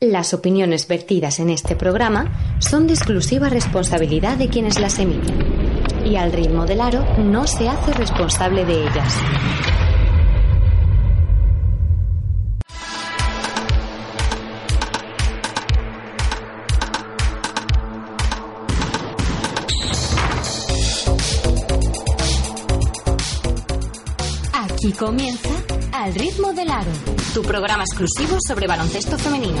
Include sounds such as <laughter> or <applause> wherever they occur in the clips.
Las opiniones vertidas en este programa son de exclusiva responsabilidad de quienes las emiten y al ritmo del aro no se hace responsable de ellas. Aquí comienza Al ritmo del aro, tu programa exclusivo sobre baloncesto femenino.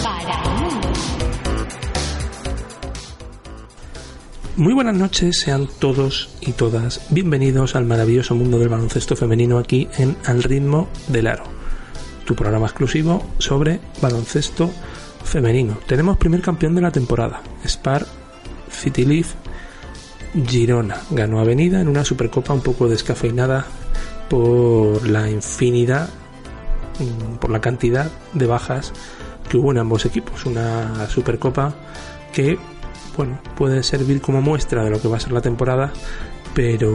Para el mundo. Muy buenas noches, sean todos y todas bienvenidos al maravilloso mundo del baloncesto femenino aquí en Al ritmo del aro, tu programa exclusivo sobre baloncesto femenino. Tenemos primer campeón de la temporada, Spar City Leaf Girona. Ganó Avenida en una supercopa un poco descafeinada por la infinidad, mm, por la cantidad de bajas que hubo en ambos equipos. Una supercopa que, bueno, puede servir como muestra de lo que va a ser la temporada, pero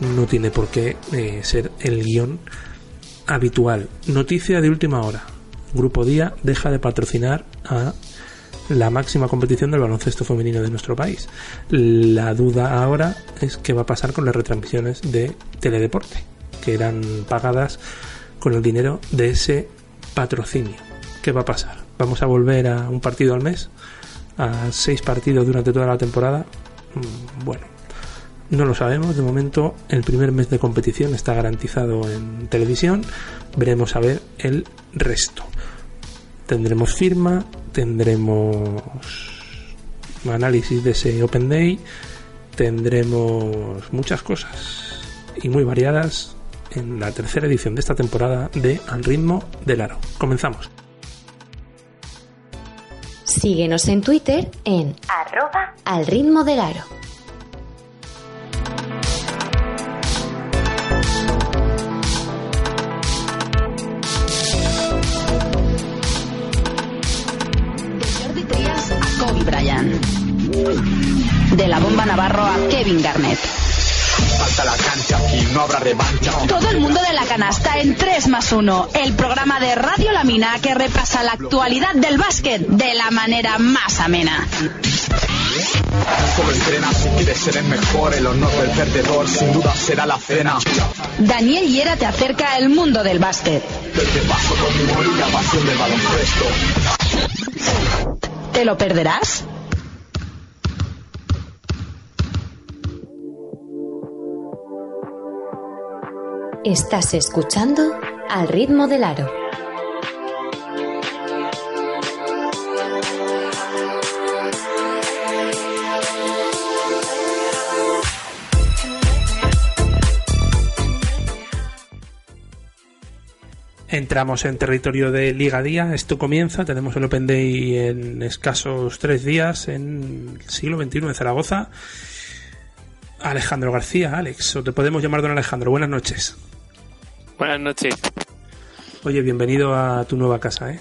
no tiene por qué eh, ser el guion habitual. Noticia de última hora. Grupo Día deja de patrocinar a la máxima competición del baloncesto femenino de nuestro país. La duda ahora es qué va a pasar con las retransmisiones de Teledeporte, que eran pagadas con el dinero de ese patrocinio. ¿Qué va a pasar? ¿Vamos a volver a un partido al mes? ¿A seis partidos durante toda la temporada? Mm, Bueno, no lo sabemos. De momento, el primer mes de competición está garantizado en televisión. Veremos a ver el resto. Tendremos firma, tendremos análisis de ese Open Day, tendremos muchas cosas y muy variadas en la tercera edición de esta temporada de Al ritmo del aro. Comenzamos. Síguenos en Twitter en arroba al ritmo del aro. De la bomba Navarro a Kevin Garnett. Falta la cancha, aquí no habrá revancha. Todo el mundo de la canasta en 3 más 1. El programa de Radio La Mina que repasa la actualidad del básquet de la manera más amena. Solo entrena si quieres ser el mejor. El honor del perdedor sin duda será la cena. Daniel Hiera te acerca al mundo del básquet. Del que paso con mi pasión del baloncesto. ¿Te lo perderás? Estás escuchando Al ritmo del aro. Entramos en territorio de Liga Día. Esto comienza. Tenemos el Open Day en escasos tres días en el siglo XXI en Zaragoza. Alejandro García, Alex, o te podemos llamar don Alejandro. Buenas noches. Buenas noches. Oye, bienvenido a tu nueva casa, ¿eh?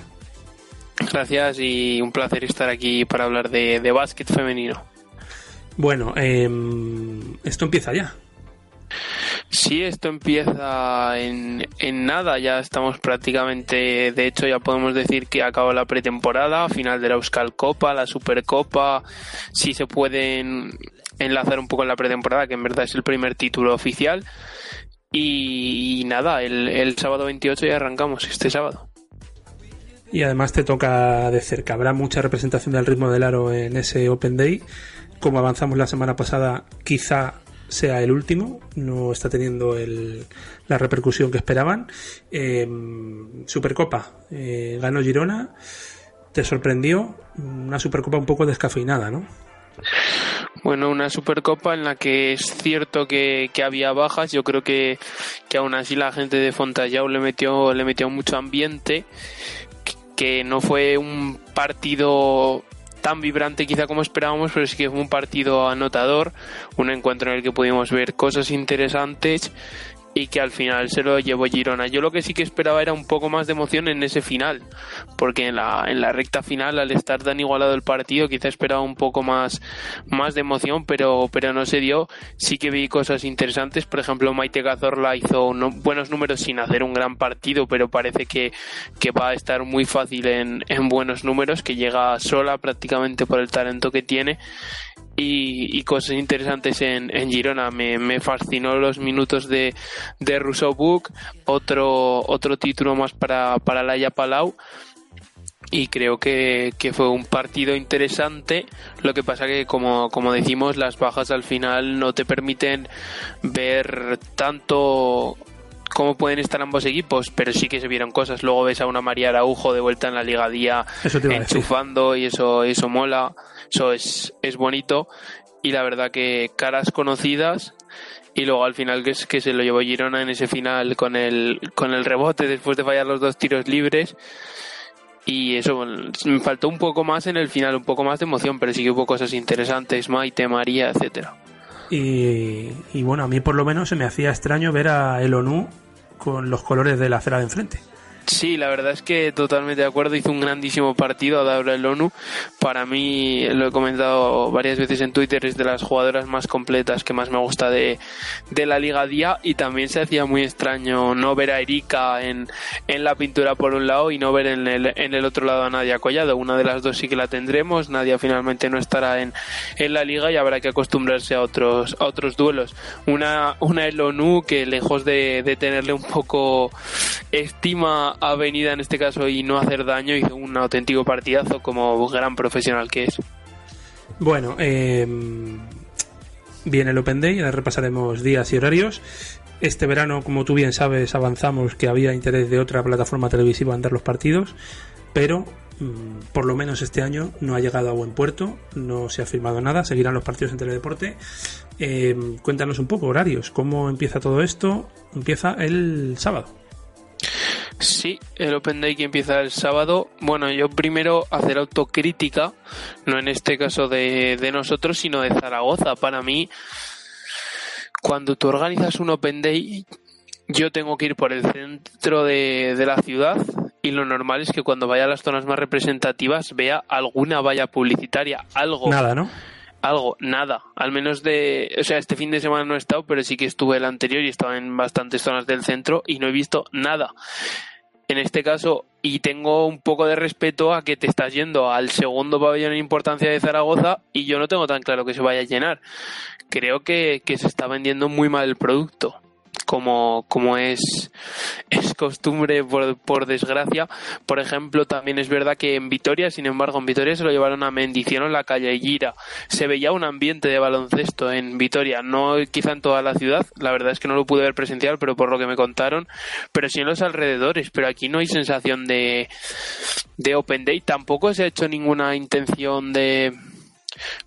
Gracias y un placer estar aquí para hablar de, de básquet femenino. Bueno, em, esto empieza ya. Sí, esto empieza en, en nada, ya estamos prácticamente, de hecho ya podemos decir que acabó la pretemporada, final de la Euskal Copa, la Supercopa, si se pueden enlazar un poco en la pretemporada, que en verdad es el primer título oficial. Y, y nada, el, el sábado 28 ya arrancamos, este sábado. Y además te toca de cerca. Habrá mucha representación del ritmo del aro en ese Open Day. Como avanzamos la semana pasada, quizá sea el último. No está teniendo el- la repercusión que esperaban. Eh, Supercopa. eh, ganó Girona. Te sorprendió. Una Supercopa un poco descafeinada, ¿no? Bueno, una Supercopa en la que es cierto que, que había bajas. Yo creo que, que aún así la gente de Fontallao le metió, le metió mucho ambiente. que no fue un partido tan vibrante quizá como esperábamos, pero sí que fue un partido anotador, un encuentro en el que pudimos ver cosas interesantes y que al final se lo llevó Girona. Yo lo que sí que esperaba era un poco más de emoción en ese final, porque en la, en la recta final, al estar tan igualado el partido, quizá esperaba un poco más, más de emoción, pero, pero no se dio. Sí que vi cosas interesantes, por ejemplo, Maite Cazorla hizo buenos números sin hacer un gran partido, pero parece que, que va a estar muy fácil en, en buenos números, que llega sola prácticamente por el talento que tiene y, cosas interesantes en, Girona. Me, fascinó los minutos de, de Rousseau Book, otro, otro título más para, para Laia Palau y creo que, fue un partido interesante. Lo que pasa que, como, como decimos, las bajas al final no te permiten ver tanto cómo pueden estar ambos equipos, pero sí que se vieron cosas. Luego ves a una María Araujo de vuelta en la ligadía enchufando y eso, eso mola. Eso es, es bonito. Y la verdad que caras conocidas y luego al final que, es, que se lo llevó Girona en ese final con el, con el rebote después de fallar los dos tiros libres. Y eso, me faltó un poco más en el final, un poco más de emoción, pero sí que hubo cosas interesantes, Maite, María, etcétera. Y, y bueno, a mí por lo menos se me hacía extraño ver a el ONU con los colores de la acera de enfrente. Sí, la verdad es que totalmente de acuerdo. Hizo un grandísimo partido a el ONU. Para mí, lo he comentado varias veces en Twitter, es de las jugadoras más completas que más me gusta de, de la Liga Día. Y también se hacía muy extraño no ver a Erika en, en la pintura por un lado y no ver en el, en el otro lado a Nadia Collado. Una de las dos sí que la tendremos. Nadia finalmente no estará en, en la Liga y habrá que acostumbrarse a otros, a otros duelos. Una, una el ONU que lejos de, de tenerle un poco estima avenida en este caso y no hacer daño, hizo un auténtico partidazo como gran profesional que es. Bueno, eh, viene el Open Day, ahora repasaremos días y horarios. Este verano, como tú bien sabes, avanzamos que había interés de otra plataforma televisiva en dar los partidos, pero mm, por lo menos este año no ha llegado a buen puerto, no se ha firmado nada, seguirán los partidos en Teledeporte. Eh, cuéntanos un poco, horarios, ¿cómo empieza todo esto? Empieza el sábado. Sí, el Open Day que empieza el sábado. Bueno, yo primero hacer autocrítica, no en este caso de, nosotros, sino de Zaragoza. Para mí, cuando tú organizas un Open Day, yo tengo que ir por el centro de, de, la ciudad y lo normal es que cuando vaya a las zonas más representativas vea alguna valla publicitaria, algo. Nada, ¿no? Algo, nada. Al menos de. O sea, este fin de semana no he estado, pero sí que estuve el anterior y estaba en bastantes zonas del centro y no he visto nada en este caso, y tengo un poco de respeto a que te estás yendo al segundo pabellón en importancia de Zaragoza y yo no tengo tan claro que se vaya a llenar. Creo que, que se está vendiendo muy mal el producto como, como es, es costumbre por, por, desgracia. Por ejemplo, también es verdad que en Vitoria, sin embargo, en Vitoria se lo llevaron a Mendy, hicieron la calle Gira. Se veía un ambiente de baloncesto en Vitoria, no quizá en toda la ciudad, la verdad es que no lo pude ver presencial, pero por lo que me contaron, pero sí en los alrededores, pero aquí no hay sensación de, de Open Day, tampoco se ha hecho ninguna intención de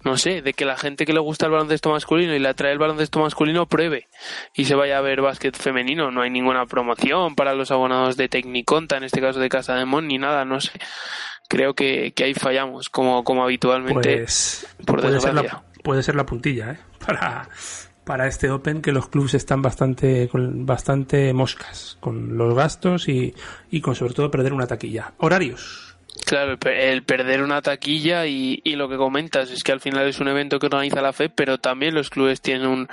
no sé, de que la gente que le gusta el baloncesto masculino y le atrae el baloncesto masculino pruebe y se vaya a ver básquet femenino. No hay ninguna promoción para los abonados de Tecniconta, en este caso de Casa de Mon, ni nada, no sé. Creo que, ahí fallamos, como, como habitualmente, pues, puede Ser la, puede ser la puntilla, ¿eh? Para, para este Open que los clubes están bastante con bastante moscas con los gastos y, y con sobre todo perder una taquilla. Horarios. Claro, el perder una taquilla y, y, lo que comentas es que al final es un evento que organiza la FE, pero también los clubes tienen un,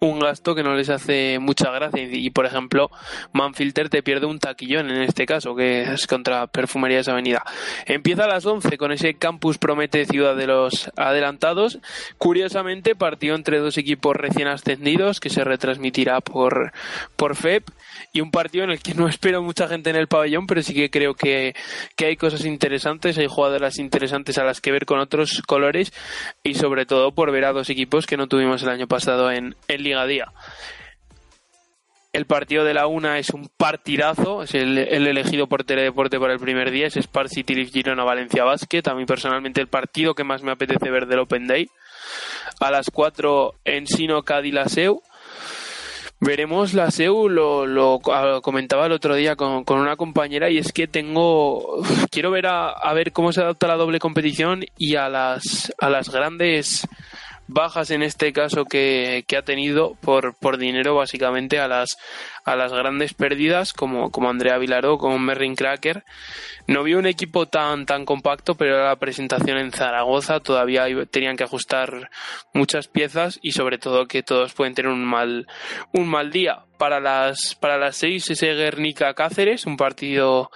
un gasto que no les hace mucha gracia. Y, por ejemplo, Manfilter te pierde un taquillón en este caso, que es contra Perfumerías Avenida. Empieza a las 11 con ese Campus Promete Ciudad de los Adelantados. Curiosamente, partido entre dos equipos recién ascendidos que se retransmitirá por, por FEP y un partido en el que no espero mucha gente en el pabellón, pero sí que creo que, que hay cosas interesantes, hay jugadoras interesantes a las que ver con otros colores y sobre todo por ver a dos equipos que no tuvimos el año pasado en, en Liga Día. El partido de la una es un partidazo, es el, elegido por Teledeporte para el primer día, es Spar City Girona Valencia Basket. A mí personalmente el partido que más me apetece ver del Open Day. A las cuatro en Sino Cádiz Laseu Veremos la SEU, lo, lo comentaba el otro día con, con, una compañera y es que tengo, <laughs> quiero ver a, a, ver cómo se adapta la doble competición y a las, a las grandes bajas en este caso que, que ha tenido por, por dinero básicamente a las, a las grandes pérdidas como, como Andrea Vilaró, como Merrin Cracker no vi un equipo tan, tan compacto, pero era la presentación en Zaragoza, todavía tenían que ajustar muchas piezas y sobre todo que todos pueden tener un mal, un mal día. Para las, para las seis ese Guernica Cáceres, un partido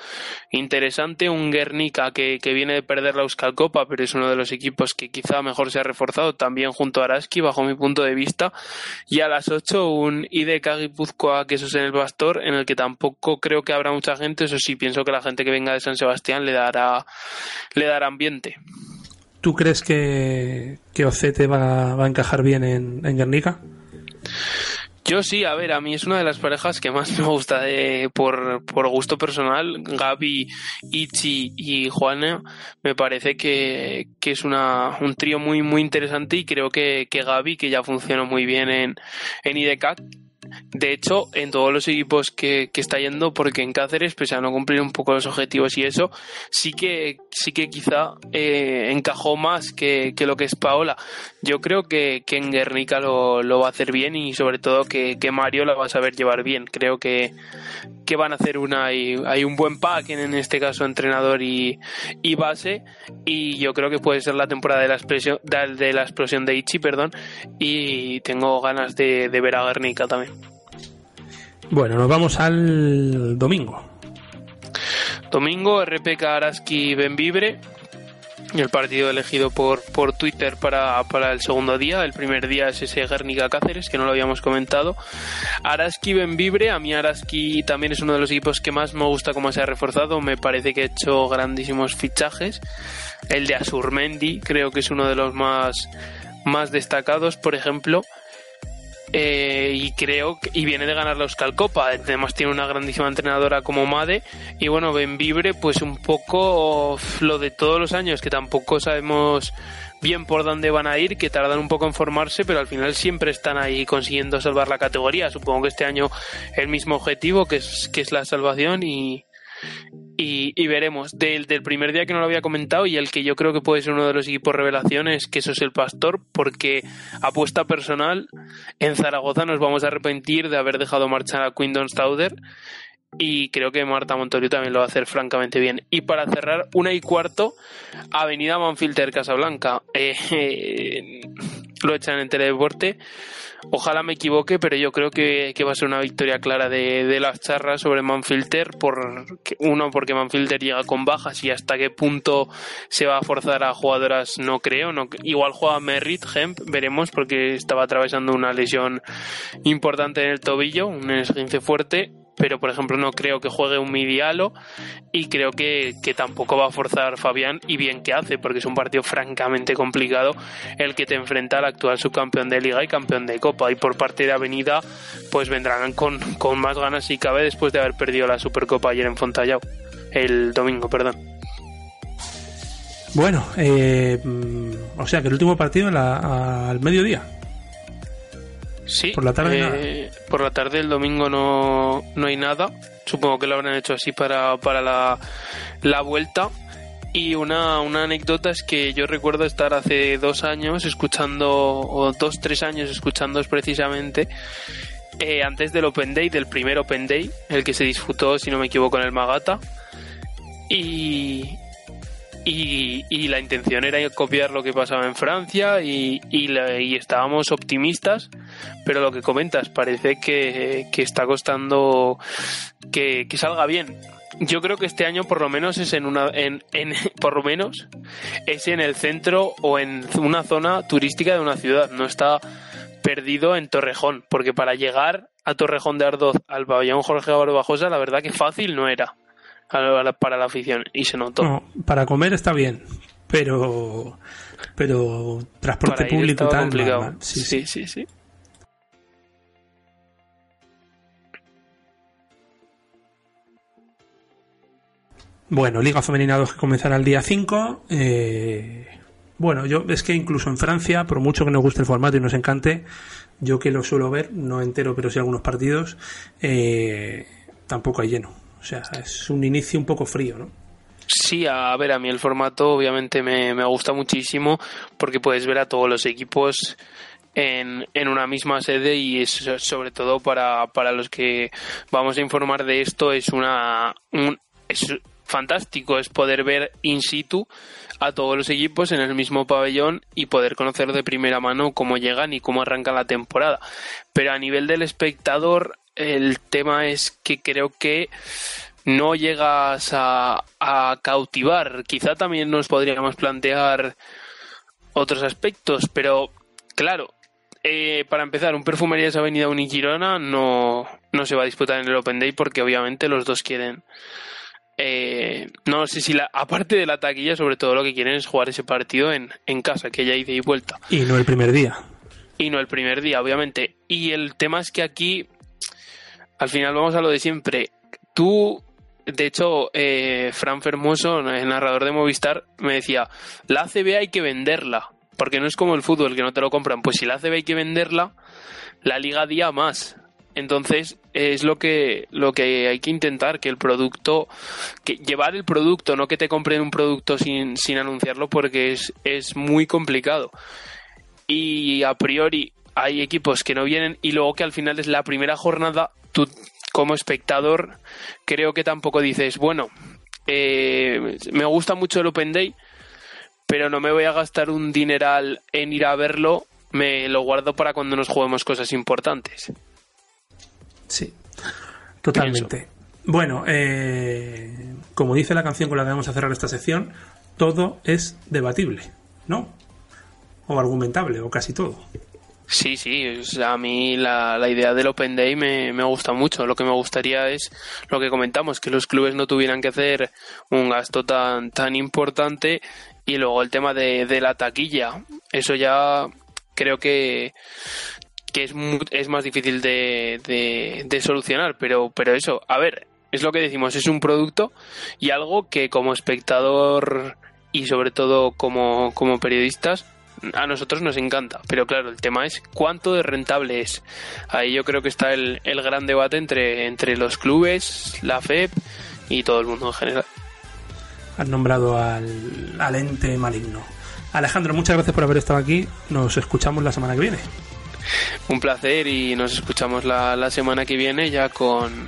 interesante, un Guernica que, que viene de perder la Euskal Copa, pero es uno de los equipos que quizá mejor se ha reforzado también junto a Araski, bajo mi punto de vista. Y a las ocho un IDK Guipúzcoa, que eso es en el Pastor, en el que tampoco creo que habrá mucha gente, eso sí, pienso que la gente que venga de San Sebastián le dará, le dará ambiente. ¿Tú crees que, que Ocete va, va a encajar bien en, en Guernica? Yo sí, a ver, a mí es una de las parejas que más me gusta de, por, por gusto personal. Gaby, Ichi y Juana me parece que, que es una, un trío muy, muy interesante y creo que, que Gaby, que ya funcionó muy bien en, en de hecho, en todos los equipos que, que, está yendo, porque en Cáceres, pese a no cumplir un poco los objetivos y eso, sí que, sí que quizá eh, encajó más que, que, lo que es Paola. Yo creo que, que en Guernica lo, lo, va a hacer bien y sobre todo que, Mario la va a saber llevar bien. Creo que, que van a hacer una hay, hay un buen pack en este caso entrenador y, y, base y yo creo que puede ser la temporada de la expresión de la explosión de Ichi perdón y tengo ganas de, de ver a Guernica también bueno, nos vamos al domingo. Domingo, RPK Araski Benvibre. El partido elegido por, por Twitter para, para el segundo día. El primer día es ese Guernica Cáceres, que no lo habíamos comentado. Araski Benvibre. A mí Araski también es uno de los equipos que más me gusta cómo se ha reforzado. Me parece que ha hecho grandísimos fichajes. El de Asurmendi creo que es uno de los más, más destacados, por ejemplo. Eh, y creo que, y viene de ganar la Euskal Copa. Además tiene una grandísima entrenadora como Made. Y bueno Benvibre pues un poco lo de todos los años que tampoco sabemos bien por dónde van a ir que tardan un poco en formarse pero al final siempre están ahí consiguiendo salvar la categoría. Supongo que este año el mismo objetivo que es que es la salvación y y, y, veremos. Del, del, primer día que no lo había comentado y el que yo creo que puede ser uno de los equipos revelaciones, que eso es el Pastor, porque apuesta personal, en Zaragoza nos vamos a arrepentir de haber dejado marchar a Quindon Stauder y creo que Marta Montorio también lo va a hacer francamente bien. Y para cerrar, una y cuarto, Avenida Manfilter Casablanca. Eh, <laughs> lo echan en Teledeporte. Ojalá me equivoque, pero yo creo que, que va a ser una victoria clara de, de, las charras sobre Manfilter. Por, uno, porque Manfilter llega con bajas y hasta qué punto se va a forzar a jugadoras, no creo. No, igual juega Merritt, Hemp, veremos, porque estaba atravesando una lesión importante en el tobillo, un esguince fuerte pero por ejemplo no creo que juegue un Midialo y creo que, que, tampoco va a forzar Fabián y bien que hace porque es un partido francamente complicado el que te enfrenta al actual subcampeón de liga y campeón de copa. Y por parte de Avenida pues vendrán con, con más ganas si cabe después de haber perdido la Supercopa ayer en Fontallao el domingo perdón. Bueno eh, o sea que el último partido al mediodía Sí, por la tarde eh, por la tarde el domingo no, no hay nada. Supongo que lo habrán hecho así para, para la, la vuelta. Y una, una anécdota es que yo recuerdo estar hace dos años escuchando, o dos, tres años escuchando precisamente, eh, antes del Open Day, del primer Open Day, el que se disputó, si no me equivoco, en el Magata. Y, y, la intención era copiar lo que pasaba en Francia y, la, y, estábamos optimistas, pero lo que comentas parece que, está costando que, que, salga bien. Yo creo que este año por lo menos es en una en, en, <laughs> por lo menos es en el centro o en una zona turística de una ciudad, no está perdido en Torrejón, porque para llegar a Torrejón de Ardoz al pabellón Jorge Barbajosa la verdad que fácil no era para la afición y se notó. No, para comer está bien, pero pero transporte para público tal, complicado. mal. Sí, sí, sí, sí. Bueno, Liga Femenina 2 que comenzará el día 5. Eh, Bueno, yo es que incluso en Francia, por mucho que nos guste el formato y nos encante, yo que lo suelo ver, no entero, pero sí algunos partidos, eh, tampoco hay lleno. O sea, es un inicio un poco frío, ¿no? Sí, a ver, a mí el formato obviamente me, me gusta muchísimo porque puedes ver a todos los equipos en, en una misma sede y es sobre todo para, para los que vamos a informar de esto es una un, es fantástico es poder ver in situ a todos los equipos en el mismo pabellón y poder conocer de primera mano cómo llegan y cómo arranca la temporada. Pero a nivel del espectador, el tema es que creo que no llegas a, a cautivar. Quizá también nos podríamos plantear otros aspectos, pero claro, eh, para empezar, un Perfumerías Avenida Unigirona no, no se va a disputar en el Open Day porque obviamente los dos quieren. Eh, no sé si la, aparte de la taquilla, sobre todo lo que quieren es jugar ese partido en, en casa, que ya ida y vuelta. Y no el primer día. Y no el primer día, obviamente. Y el tema es que aquí, al final vamos a lo de siempre. Tú, de hecho, eh, Fran Fermoso, el narrador de Movistar, me decía, la ACB hay que venderla porque no es como el fútbol que no te lo compran. Pues si la ACB hay que venderla, la liga día más. Entonces es lo que lo que hay que intentar que el producto que llevar el producto no que te compren un producto sin, sin anunciarlo porque es, es muy complicado y a priori hay equipos que no vienen y luego que al final es la primera jornada tú como espectador creo que tampoco dices bueno eh, me gusta mucho el Open Day pero no me voy a gastar un dineral en ir a verlo, me lo guardo para cuando nos juguemos cosas importantes. Sí, totalmente. Bueno, eh, como dice la canción con la que vamos a cerrar esta sección, todo es debatible, ¿no? O argumentable, o casi todo. Sí, sí, a mí la, la idea del Open Day me, me, gusta mucho. Lo que me gustaría es lo que comentamos, que los clubes no tuvieran que hacer un gasto tan, tan importante y luego el tema de, de la taquilla, eso ya creo que, que es, es más difícil de, de, de, solucionar, pero, pero eso, a ver, es lo que decimos, es un producto y algo que como espectador y sobre todo como, como periodistas a nosotros nos encanta, pero claro, el tema es cuánto de rentable es. Ahí yo creo que está el, el gran debate entre, entre los clubes, la FEP y todo el mundo en general han nombrado al, al ente maligno. Alejandro, muchas gracias por haber estado aquí. Nos escuchamos la semana que viene. Un placer y nos escuchamos la, la semana que viene ya con,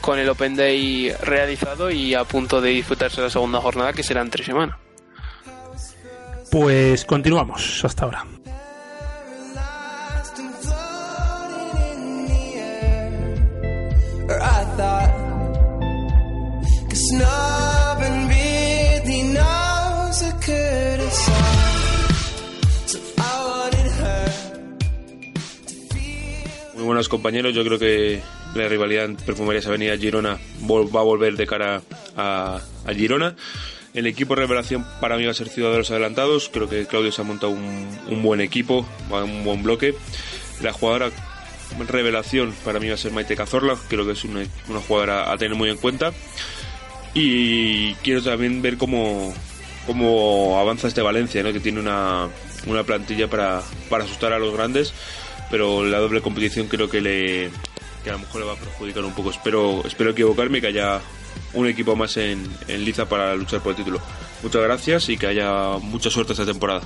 con el Open Day realizado y a punto de disfrutarse la segunda jornada que será en tres semanas. Pues continuamos hasta ahora. Muy buenos compañeros, yo creo que la rivalidad en Perfumerías Avenida Girona va a volver de cara a, a Girona. El equipo revelación para mí va a ser Ciudadanos Adelantados. Creo que Claudio se ha montado un, buen equipo, un buen bloque. La jugadora revelación para mí va a ser Maite Cazorla. Creo que es una, una jugadora a tener muy en cuenta. Y quiero también ver cómo, cómo avanza este Valencia, ¿no? que tiene una, una plantilla para, para asustar a los grandes, pero la doble competición creo que le a lo mejor le va a perjudicar un poco. Espero, espero equivocarme y que haya un equipo más en, en liza para luchar por el título. Muchas gracias y que haya mucha suerte esta temporada.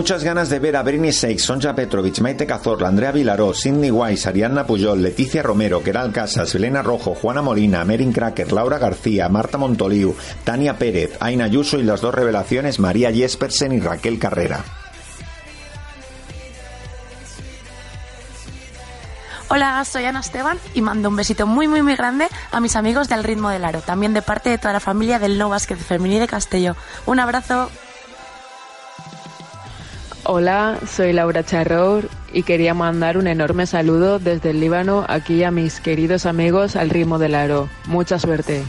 Muchas ganas de ver a Britney Seix, Sonja Petrovic, Maite Cazorla, Andrea Vilaró, Sidney Weiss, Ariadna Pujol, Leticia Romero, Keral Casas, Elena Rojo, Juana Molina, Merin Cracker, Laura García, Marta Montoliu, Tania Pérez, Aina Ayuso y las dos revelaciones María Jespersen y Raquel Carrera. Hola, soy Ana Esteban y mando un besito muy muy muy grande a mis amigos del Ritmo del Aro, también de parte de toda la familia del No Básquet Femení de Castelló. Un abrazo. Hola, soy Laura Charrour y quería mandar un enorme saludo desde el Líbano aquí a mis queridos amigos al ritmo del aro. Mucha suerte.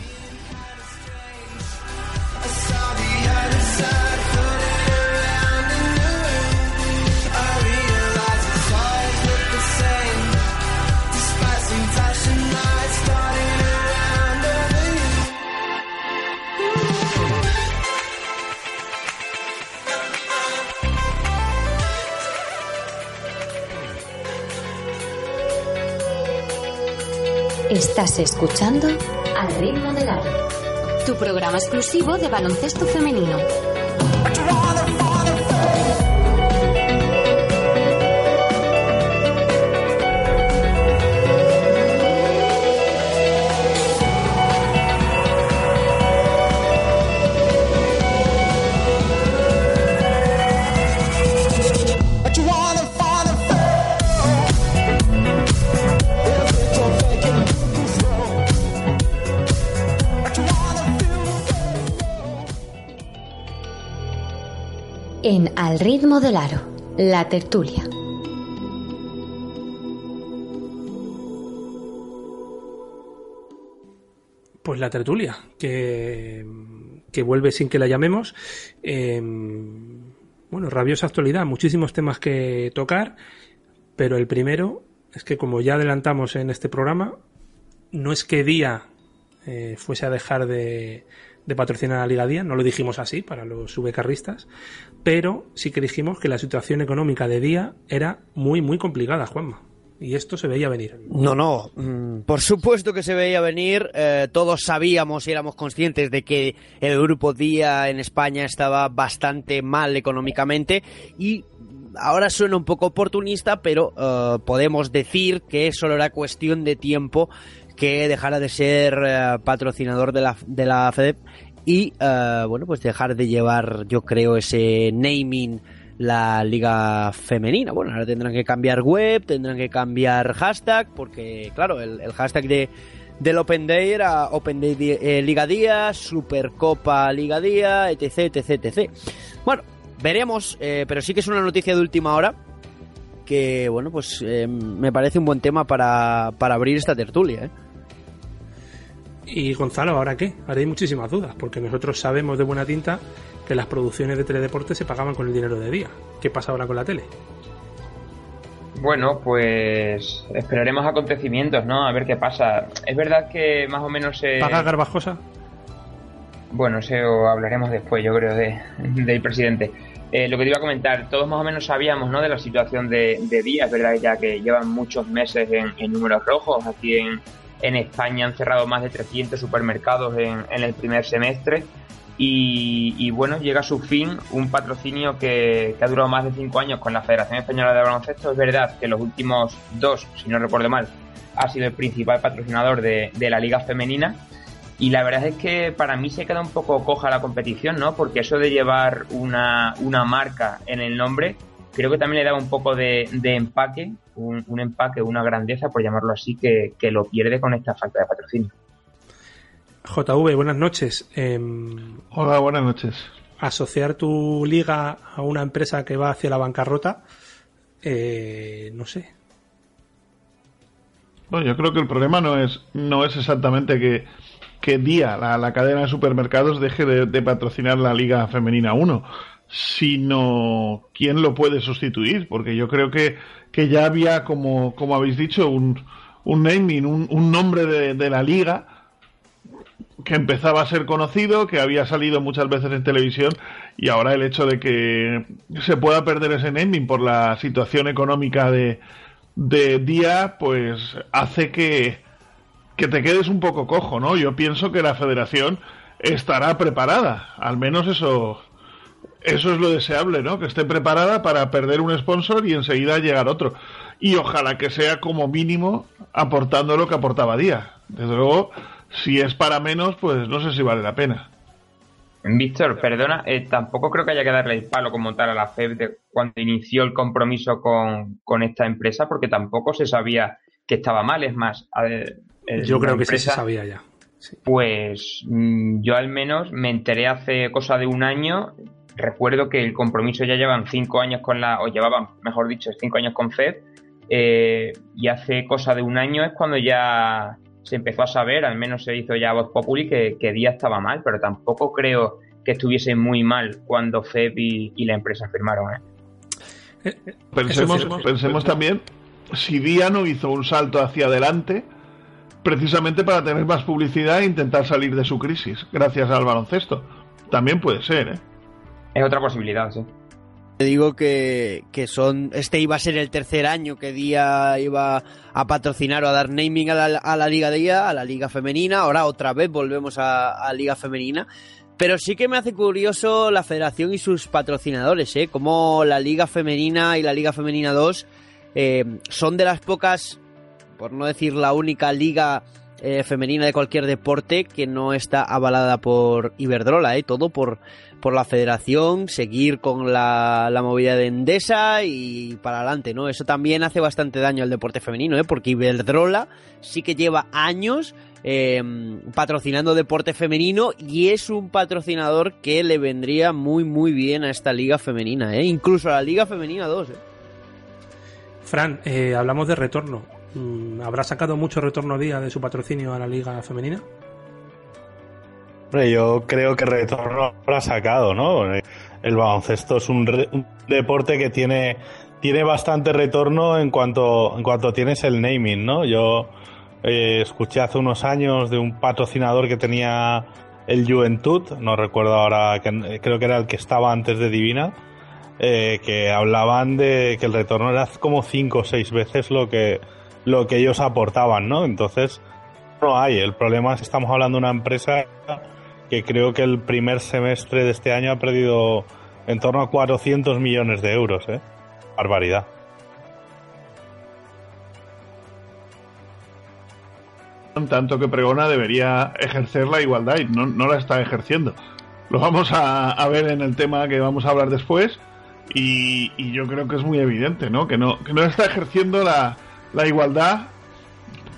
Estás escuchando Al ritmo del aro, tu programa exclusivo de baloncesto femenino. En Al ritmo del aro, la tertulia. Pues la tertulia, que, que vuelve sin que la llamemos. Em, bueno, rabiosa actualidad, muchísimos temas que tocar, pero el primero es que como ya adelantamos en este programa, no es que día eh, fuese a dejar de, patrocinar a la Liga Día, no lo dijimos así para los subcarristas, pero sí que dijimos que la situación económica de Día era muy, muy complicada, Juanma. Y esto se veía venir. No, no, mm, por supuesto que se veía venir. Eh, todos sabíamos y éramos conscientes de que el grupo Día en España estaba bastante mal económicamente y ahora suena un poco oportunista, pero eh, podemos decir que solo era cuestión de tiempo que dejara de ser eh, patrocinador de la, de la FEDEP y eh, bueno pues dejar de llevar yo creo ese naming la liga femenina bueno ahora tendrán que cambiar web tendrán que cambiar hashtag porque claro el, hashtag de del Open Day era Open Day eh, Liga Día, Supercopa Liga Día, etc, etc, etc. Bueno, veremos, eh, pero sí que es una noticia de última hora que, bueno, pues me parece un buen tema para, para abrir esta tertulia. ¿eh? Y Gonzalo, ¿ahora qué? Ahora hay muchísimas dudas, porque nosotros sabemos de buena tinta que las producciones de teledeporte se pagaban con el dinero de día. ¿Qué pasa ahora con la tele? Bueno, pues esperaremos acontecimientos, ¿no? A ver qué pasa. Es verdad que más o menos se... ¿Paga Garbajosa? Bueno, eso hablaremos después, yo creo, de, del presidente. Eh, lo que te iba a comentar, todos más o menos sabíamos, ¿no? De la situación de, de Día, es verdad ya que llevan muchos meses en, en números rojos. Aquí en, en, España han cerrado más de 300 supermercados en, el primer semestre. Y, bueno, llega a su fin un patrocinio que, ha durado más de cinco años con la Federación Española de Baloncesto. Es verdad que los últimos dos, si no recuerdo mal, ha sido el principal patrocinador de, la Liga Femenina. Y la verdad es que para mí se queda un poco coja la competición, ¿no? Porque eso de llevar una marca en el nombre, creo que también le da un poco de, de empaque, un, un, empaque, una grandeza, por llamarlo así, que, que lo pierde con esta falta de patrocinio. JV, buenas noches. Eh, Hola, buenas noches. Asociar tu liga a una empresa que va hacia la bancarrota, eh, no sé. Bueno, yo creo que el problema no es, no es exactamente que, que día la, la, cadena de supermercados deje de, de, patrocinar la Liga Femenina 1, sino quién lo puede sustituir, porque yo creo que, que ya había, como, como habéis dicho, un, un naming, un, un nombre de, de, la liga que empezaba a ser conocido, que había salido muchas veces en televisión y ahora el hecho de que se pueda perder ese naming por la situación económica de, de día, pues hace que, que te quedes un poco cojo, ¿no? Yo pienso que la federación estará preparada, al menos eso, eso es lo deseable, ¿no? Que esté preparada para perder un sponsor y enseguida llegar otro. Y ojalá que sea como mínimo aportando lo que aportaba Día. Desde luego, si es para menos, pues no sé si vale la pena. Víctor, perdona, eh, tampoco creo que haya que darle el palo como tal a la FEB de cuando inició el compromiso con, con esta empresa, porque tampoco se sabía que estaba mal. Es más, eh, yo creo empresa, que sí se sabía ya. Sí. Pues mm, yo al menos me enteré hace cosa de un año. Recuerdo que el compromiso ya llevan cinco años con la, o llevaban, mejor dicho, cinco años con FED. Eh, y hace cosa de un año es cuando ya se empezó a saber, al menos se hizo ya voz populi, que, que Día estaba mal, pero tampoco creo que estuviese muy mal cuando FEB y, y la empresa firmaron. ¿eh? Pensemos, pensemos también si Día no hizo un salto hacia adelante precisamente para tener más publicidad e intentar salir de su crisis, gracias al baloncesto. También puede ser, ¿eh? Es otra posibilidad, sí. Te digo que, que son. Este iba a ser el tercer año que Día iba a patrocinar o a dar naming a la, a la Liga Día, a la Liga Femenina. Ahora otra vez volvemos a, a Liga Femenina. Pero sí que me hace curioso la federación y sus patrocinadores, ¿eh? Como la Liga Femenina y la Liga Femenina 2 eh, son de las pocas, por no decir la única liga eh, femenina de cualquier deporte que no está avalada por Iberdrola, ¿eh? Todo por, por la federación, seguir con la, la de Endesa y para adelante, ¿no? Eso también hace bastante daño al deporte femenino, ¿eh? Porque Iberdrola sí que lleva años eh, patrocinando deporte femenino y es un patrocinador que le vendría muy muy bien a esta liga femenina, ¿eh? incluso a la liga femenina 2. ¿eh? Fran, eh, hablamos de retorno. Mm, ¿Habrá sacado mucho retorno día de su patrocinio a la liga femenina? Hombre, yo creo que retorno habrá sacado, ¿no? El baloncesto es un, deporte que tiene, tiene bastante retorno en cuanto, en cuanto tienes el naming, ¿no? Yo eh, escuché hace unos años de un patrocinador que tenía el Juventud, no recuerdo ahora, creo que era el que estaba antes de Divina, eh, que hablaban de que el retorno era como cinco o seis veces lo que, lo que ellos aportaban, ¿no? Entonces, no hay. El problema es que estamos hablando de una empresa que creo que el primer semestre de este año ha perdido en torno a 400 millones de euros, ¿eh? Barbaridad. tanto que pregona debería ejercer la igualdad y no, no la está ejerciendo. Lo vamos a, a ver en el tema que vamos a hablar después y, y yo creo que es muy evidente, ¿no? Que no, que no está ejerciendo la, la igualdad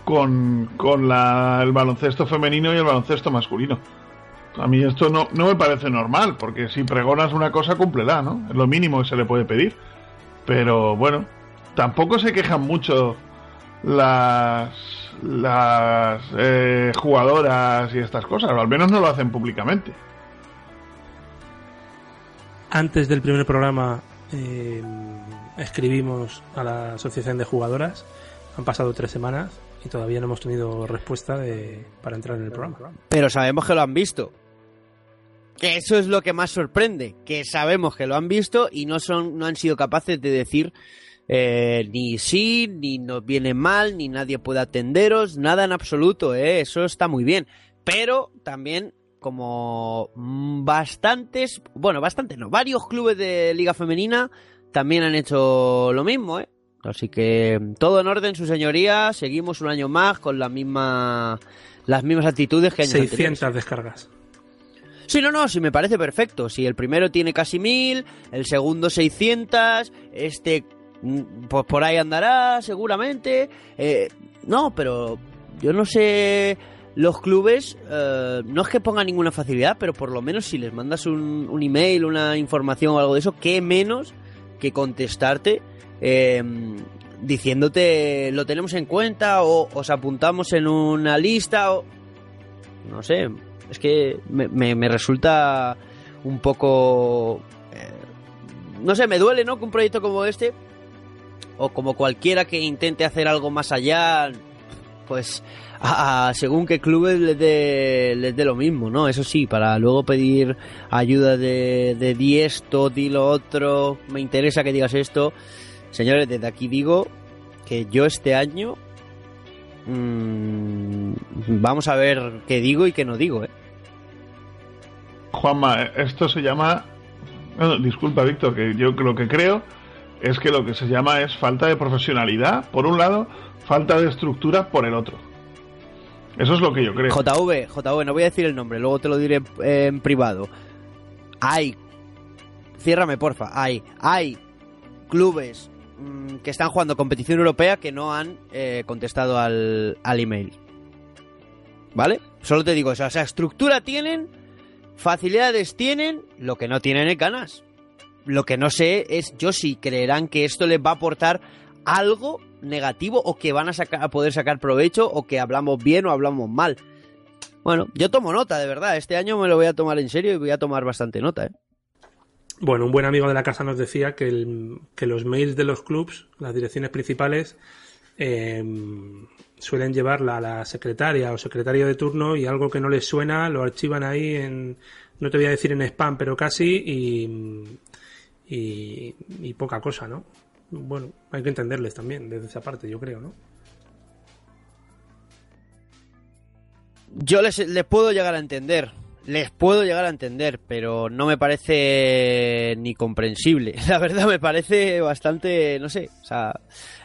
con, con la- el baloncesto femenino y el baloncesto masculino. A mí esto no, no me parece normal, porque si pregonas una cosa, cúmplela, ¿no? Es lo mínimo que se le puede pedir. Pero bueno, tampoco se quejan mucho las las eh, jugadoras y estas cosas, o al menos no lo hacen públicamente. Antes del primer programa eh, escribimos a la Asociación de Jugadoras. Han pasado tres semanas y todavía no hemos tenido respuesta de, para entrar en el programa. Pero sabemos que lo han visto. Que eso es lo que más sorprende, que sabemos que lo han visto y no son, no han sido capaces de decir eh, ni sí, ni nos viene mal, ni nadie puede atenderos, nada en absoluto, eh, eso está muy bien. Pero también como mm, bastantes, bueno, bastantes no, varios clubes de Liga Femenina también han hecho lo mismo, eh. Así que todo en orden, su señoría. Seguimos un año más con la misma, las mismas actitudes que años 600 anteriores. descargas. Sí, no, no, sí me parece perfecto. Si el primero tiene casi mil, el segundo 600, este mm, pues por ahí andará seguramente. Eh, no, pero yo no sé los clubes, eh, no es que pongan ninguna facilidad, pero por lo menos si les mandas un, un email, una información o algo de eso, qué menos que contestarte eh, diciéndote lo tenemos en cuenta o os apuntamos en una lista o no sé, es que me, me- me resulta un poco eh, no sé, me duele, ¿no? Que un proyecto como este o como cualquiera que intente hacer algo más allá pues a- según qué clubes les dé les lo mismo, ¿no? Eso sí, para luego pedir ayuda de, de di esto, di lo otro, me interesa que digas esto. Señores, desde aquí digo que yo este año mm, vamos a ver qué digo y qué no digo, ¿eh? Juanma, esto se llama... bueno, disculpa, Víctor, que yo lo que creo es que lo que se llama es falta de profesionalidad, por un lado, falta de estructura por el otro. Eso es lo que yo creo. JV, JV, no voy a decir el nombre, luego te lo diré en privado. Hay, ciérrame porfa, hay, hay clubes mm, que están jugando competición europea que no han eh, contestado al, al email. ¿Vale? Solo te digo eso, o sea, estructura tienen, facilidades tienen, lo que no tienen es ganas. Lo que no sé es yo si creerán que esto les va a aportar algo negativo o que van a, sacar, a poder sacar provecho o que hablamos bien o hablamos mal. Bueno, yo tomo nota, de verdad. Este año me lo voy a tomar en serio y voy a tomar bastante nota, ¿eh? Bueno, un buen amigo de la casa nos decía que, los mails de los clubs, las direcciones principales, eh, suelen llevarla a la secretaria o secretario de turno y algo que no les suena lo archivan ahí en, no te voy a decir en spam, pero casi, y poca cosa, ¿no? Bueno, hay que entenderles también desde esa parte, yo creo, ¿no? Yo les, les puedo llegar a entender, les puedo llegar a entender, pero no me parece ni comprensible. <laughs> La verdad me parece bastante, no sé, o sea,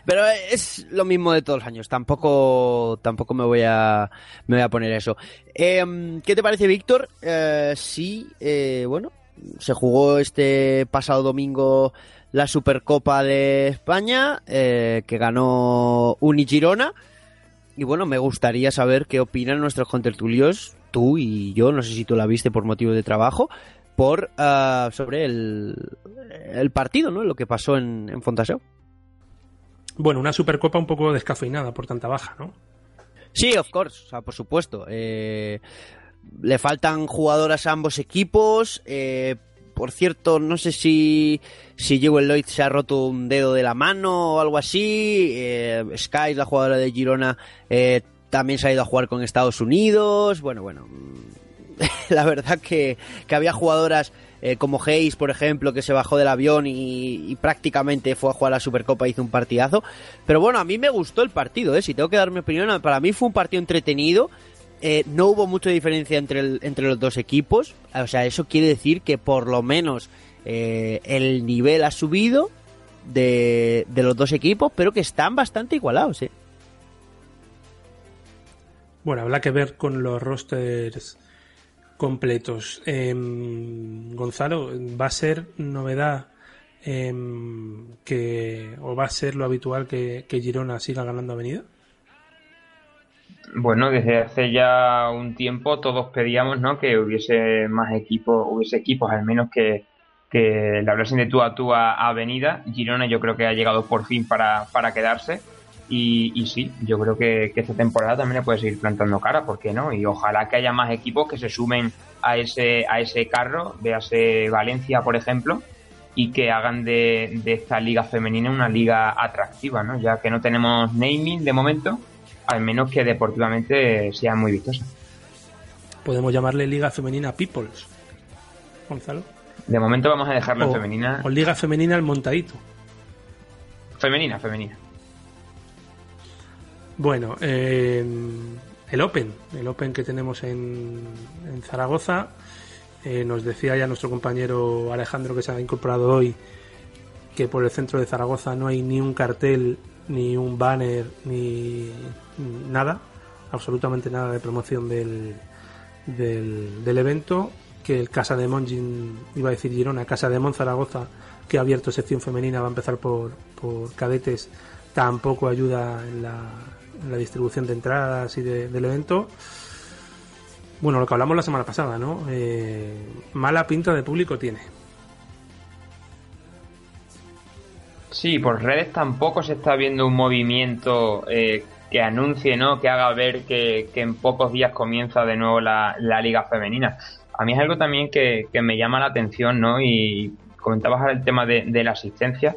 pero es lo mismo de todos los años. Tampoco, tampoco me voy a, me voy a poner eso. Em, ¿Qué te parece, Víctor? Eh, sí, eh, bueno, se jugó este pasado domingo la Supercopa de España, eh, que ganó Unigirona. Y bueno, me gustaría saber qué opinan nuestros contertulios, tú y yo, no sé si tú la viste por motivo de trabajo, por uh, sobre el, el, partido, ¿no? Lo que pasó en, en Fontaseo. Bueno, una Supercopa un poco descafeinada por tanta baja, ¿no? Sí, of course, o sea, por supuesto. Eh, le faltan jugadoras a ambos equipos. Eh, por cierto, no sé si, si Jewel Lloyd se ha roto un dedo de la mano o algo así. Eh, Sky, la jugadora de Girona, eh, también se ha ido a jugar con Estados Unidos. Bueno, bueno. <laughs> La verdad que, que había jugadoras eh, como Hayes, por ejemplo, que se bajó del avión y, y, prácticamente fue a jugar la Supercopa y hizo un partidazo. Pero bueno, a mí me gustó el partido, ¿eh? si tengo que dar mi opinión. Para mí fue un partido entretenido. Eh, no hubo mucha diferencia entre, entre los dos equipos. O sea, eso quiere decir que por lo menos eh, el nivel ha subido de, de, los dos equipos, pero que están bastante igualados. ¿eh? Bueno, habrá que ver con los rosters completos. Eh, Gonzalo, ¿va a ser novedad eh, que, o va a ser lo habitual que, que Girona siga ganando avenida? Bueno, desde hace ya un tiempo todos pedíamos ¿no? que hubiese más equipos, hubiese equipos al menos que, que le hablasen de tú a tú a, Avenida. Girona yo creo que ha llegado por fin para, para quedarse. Y, y, sí, yo creo que, que, esta temporada también le puede seguir plantando cara, ¿por qué no? Y ojalá que haya más equipos que se sumen a ese, a ese carro, véase Valencia, por ejemplo, y que hagan de, de esta liga femenina una liga atractiva, ¿no? Ya que no tenemos naming de momento, al menos que deportivamente sea muy vistosa. Podemos llamarle Liga Femenina Peoples, Gonzalo. De momento vamos a dejarlo en femenina. O Liga Femenina el montadito. Femenina, femenina. Bueno, eh, el Open, el Open que tenemos en, en Zaragoza, eh, nos decía ya nuestro compañero Alejandro que se ha incorporado hoy que por el centro de Zaragoza no hay ni un cartel, ni un banner, ni nada, absolutamente nada de promoción del, del, evento, que el Casa de Monjin, iba a decir Girona, Casa de Mon Zaragoza, que ha abierto sección femenina, va a empezar por, por cadetes, tampoco ayuda en la, en la distribución de entradas y de, del evento. Bueno, lo que hablamos la semana pasada, ¿no? Eh, mala pinta de público tiene. Sí, por redes tampoco se está viendo un movimiento eh, que anuncie, ¿no? Que haga ver que, en pocos días comienza de nuevo la, la, liga femenina. A mí es algo también que, que me llama la atención, ¿no? Y comentabas ahora el tema de, de la asistencia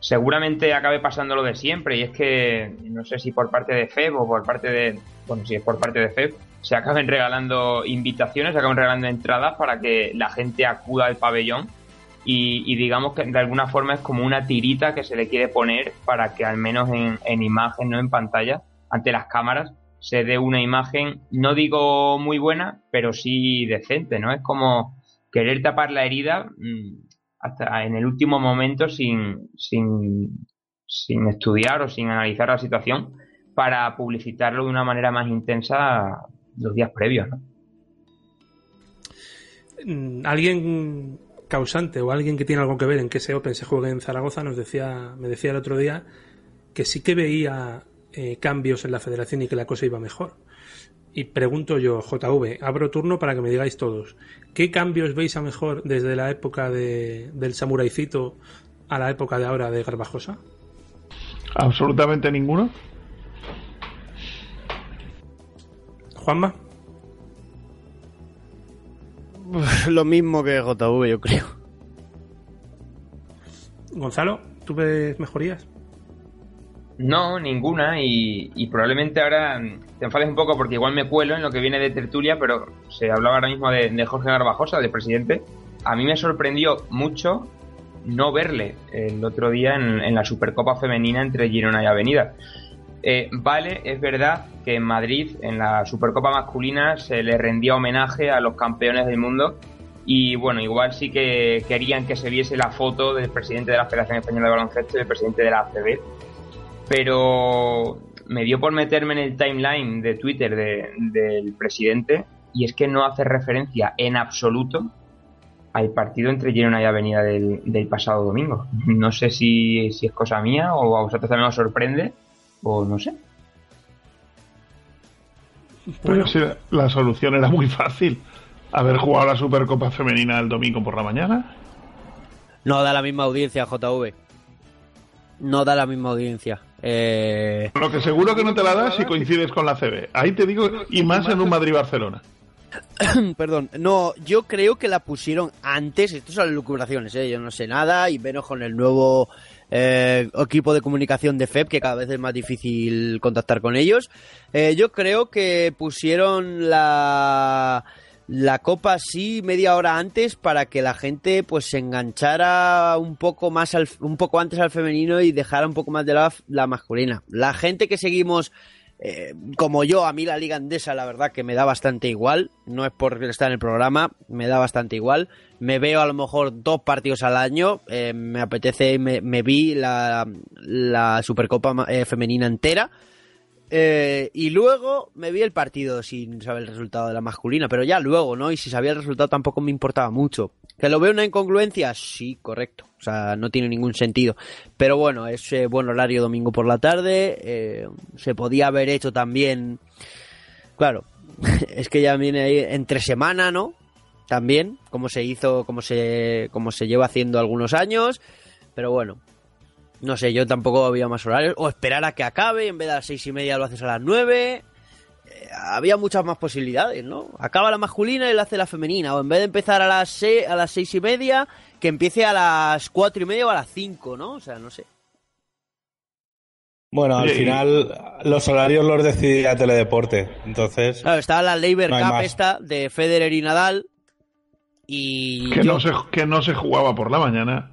seguramente acabe pasando lo de siempre y es que no sé si por parte de FEB o por parte de bueno si es por parte de FEB se acaben regalando invitaciones se acaben regalando entradas para que la gente acuda al pabellón y, y, digamos que de alguna forma es como una tirita que se le quiere poner para que al menos en, en imagen no en pantalla ante las cámaras se dé una imagen no digo muy buena pero sí decente no es como querer tapar la herida mmm, hasta en el último momento sin, sin, sin estudiar o sin analizar la situación para publicitarlo de una manera más intensa los días previos. ¿no? Alguien causante o alguien que tiene algo que ver en que ese Open se juegue en Zaragoza nos decía, me decía el otro día que sí que veía eh, cambios en la federación y que la cosa iba mejor. Y pregunto yo, JV, abro turno para que me digáis todos, ¿qué cambios veis a mejor desde la época de, del samuraicito a la época de ahora de Garbajosa? Absolutamente ninguno. Juanma. <laughs> Lo mismo que JV, yo creo. Gonzalo, ¿tú ves mejorías? No, ninguna, y, y, probablemente ahora te enfades un poco porque igual me cuelo en lo que viene de tertulia, pero se hablaba ahora mismo de, de Jorge Garbajosa, de presidente. A mí me sorprendió mucho no verle el otro día en, la Supercopa Femenina entre Girona y Avenida. Eh, vale, es verdad que en Madrid, en la Supercopa masculina, se le rendía homenaje a los campeones del mundo y bueno, igual sí que querían que se viese la foto del presidente de la Federación Española de Baloncesto y del presidente de la ACB, pero me dio por meterme en el timeline de Twitter del presidente y es que no hace referencia en absoluto al partido entre Girona y Avenida del, pasado domingo. No sé si, es cosa mía o a vosotros también os sorprende o no sé. Pero si la solución era muy fácil. Haber jugado la Supercopa Femenina el domingo por la mañana. No da la misma audiencia, JV. No da la misma audiencia. Eh... Lo que seguro que no te la da si coincides con la CB. Ahí te digo, y más en un Madrid-Barcelona. <coughs> Perdón, no, yo creo que la pusieron antes, esto son lucubraciones, ¿eh? yo no sé nada, y menos con el nuevo eh, equipo de comunicación de FEB, que cada vez es más difícil contactar con ellos. Eh, yo creo que pusieron la, la copa así media hora antes para que la gente pues se enganchara un poco más un poco antes al femenino y dejara un poco más de la masculina. La gente que seguimos eh, como yo, a mí la liga andesa la verdad que me da bastante igual, no es por estar en el programa, me da bastante igual. Me veo a lo mejor dos partidos al año, eh, me apetece, me, vi la, Supercopa eh, femenina entera. y luego me vi el partido sin saber el resultado de la masculina, pero ya luego, ¿no? Y si sabía el resultado tampoco me importaba mucho. ¿Que lo veo una incongruencia? Sí, correcto. O sea, no tiene ningún sentido. Pero bueno, es buen horario domingo por la tarde. Eh, se podía haber hecho también. Claro, <laughs> es que ya viene ahí entre semana, ¿no? También, como se hizo, como se, como se lleva haciendo algunos años. Pero bueno, no sé, yo tampoco había más horarios. O esperar a que acabe, en vez de a las seis y media lo haces a las nueve había muchas más posibilidades, ¿no? Acaba la masculina y la hace la femenina, o en vez de empezar a las, a las seis y media, que empiece a las cuatro y media o a las cinco, ¿no? O sea, no sé. Bueno, al final los horarios los decidía Teledeporte, entonces... Claro, estaba la Labor Cup esta de Federer y Nadal y... Que, no se, que no se jugaba por la mañana.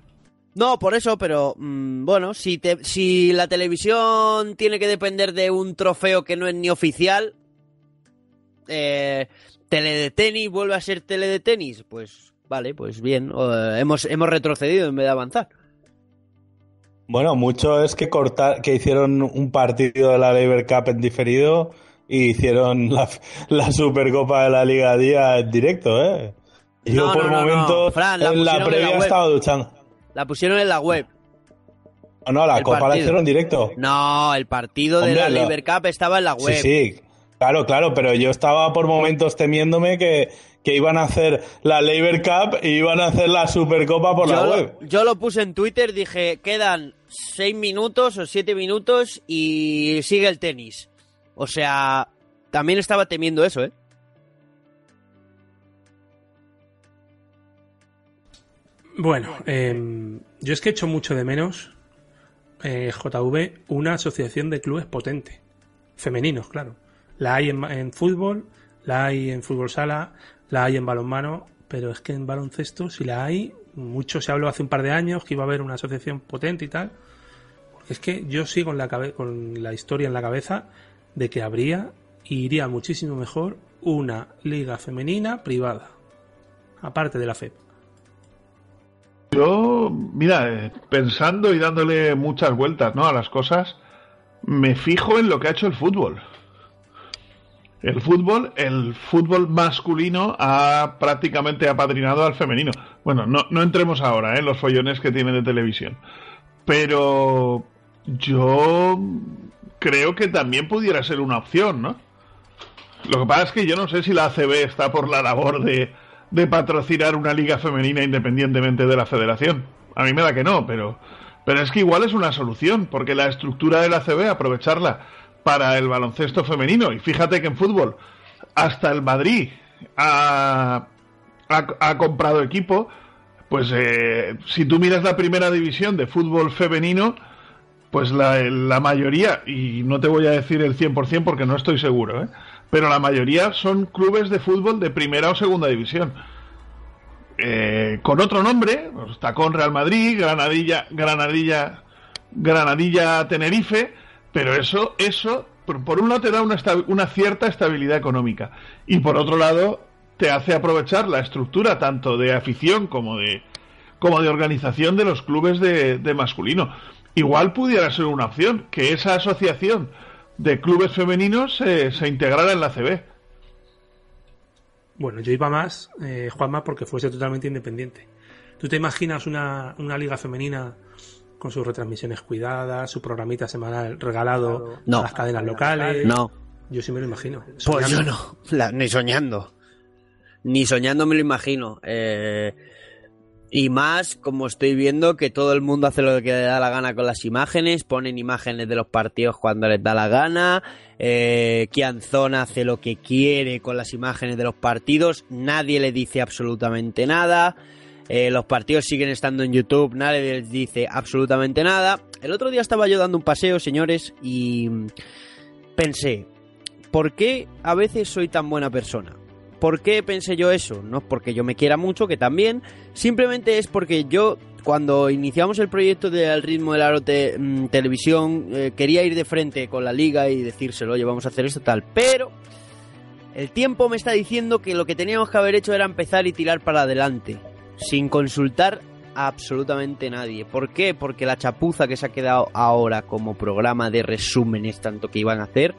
No, por eso, pero mm, bueno, si, te, si la televisión tiene que depender de un trofeo que no es ni oficial, eh, tele de tenis vuelve a ser tele de tenis, pues vale, pues bien, eh, hemos, hemos retrocedido en vez de avanzar. Bueno, mucho es que cortar, que hicieron un partido de la Labor Cup en diferido y hicieron la, la Supercopa de la Liga Día en directo, ¿eh? Yo por momento en la previa estaba duchando. La pusieron en la web. No, no, la Copa la hicieron en directo. No, el partido de la, la Cup estaba en la web. Sí, sí, Claro, claro, pero yo estaba por momentos temiéndome que, iban a hacer la Labor Cup y iban a hacer la Supercopa por la web. Yo lo puse en Twitter, dije, quedan seis minutos o siete minutos y sigue el tenis. O sea, también estaba temiendo eso, ¿eh? Bueno, em, yo es que he hecho mucho de menos, eh, JV, una asociación de clubes potente. Femeninos, claro. La hay en, fútbol, la hay en fútbol sala, la hay en balonmano, pero es que en baloncesto, si la hay, mucho se habló hace un par de años que iba a haber una asociación potente y tal. Porque es que yo sigo en la con la historia en la cabeza de que habría y iría muchísimo mejor una liga femenina privada, aparte de la FEP. Yo, mira, eh, pensando y dándole muchas vueltas ¿no? a las cosas, me fijo en lo que ha hecho el fútbol. El fútbol, el fútbol masculino ha prácticamente apadrinado al femenino. Bueno, no, no entremos ahora en ¿eh? los follones que tiene de televisión. Pero yo creo que también pudiera ser una opción, ¿no? Lo que pasa es que yo no sé si la ACB está por la labor de, de patrocinar una liga femenina independientemente de la federación. A mí me da que no, pero, pero es que igual es una solución, porque la estructura de la ACB, aprovecharla para el baloncesto femenino. Y fíjate que en fútbol, hasta el Madrid ha, ha, comprado equipo. Pues eh, si tú miras la primera división de fútbol femenino, pues la, la, mayoría, y no te voy a decir el 100% porque no estoy seguro, ¿eh? pero la mayoría son clubes de fútbol de primera o segunda división. eh, con otro nombre, pues, está con Real Madrid, Granadilla, Granadilla, Granadilla, Tenerife, pero eso, eso, por, un lado te da una, una cierta estabilidad económica y por otro lado te hace aprovechar la estructura tanto de afición como de como de organización de los clubes de, de masculino. Igual pudiera ser una opción que esa asociación de clubes femeninos se, integrara en la CB. Bueno, yo iba más, eh, Juanma, porque fuese totalmente independiente. ¿Tú te imaginas una, una liga femenina con sus retransmisiones cuidadas, su programita semanal regalado a las cadenas locales? No. Yo sí me lo imagino. Pues yo no, <laughs> ni soñando. Ni soñando me lo imagino. Eh, y más, como estoy viendo, que todo el mundo hace lo que le da la gana con las imágenes, ponen imágenes de los partidos cuando les da la gana, eh, Kianzón hace lo que quiere con las imágenes de los partidos, nadie le dice absolutamente nada, eh, los partidos siguen estando en YouTube, nadie les dice absolutamente nada. El otro día estaba yo dando un paseo, señores, y pensé, ¿por qué a veces soy tan buena persona? ¿Por qué pensé yo eso? No es porque yo me quiera mucho, que también, simplemente es porque yo cuando iniciamos el proyecto del ritmo del aro mm, televisión eh, quería ir de frente con la liga y decírselo, oye, vamos a hacer esto tal, pero el tiempo me está diciendo que lo que teníamos que haber hecho era empezar y tirar para adelante, sin consultar absolutamente nadie. ¿Por qué? Porque la chapuza que se ha quedado ahora como programa de resúmenes, tanto que iban a hacer,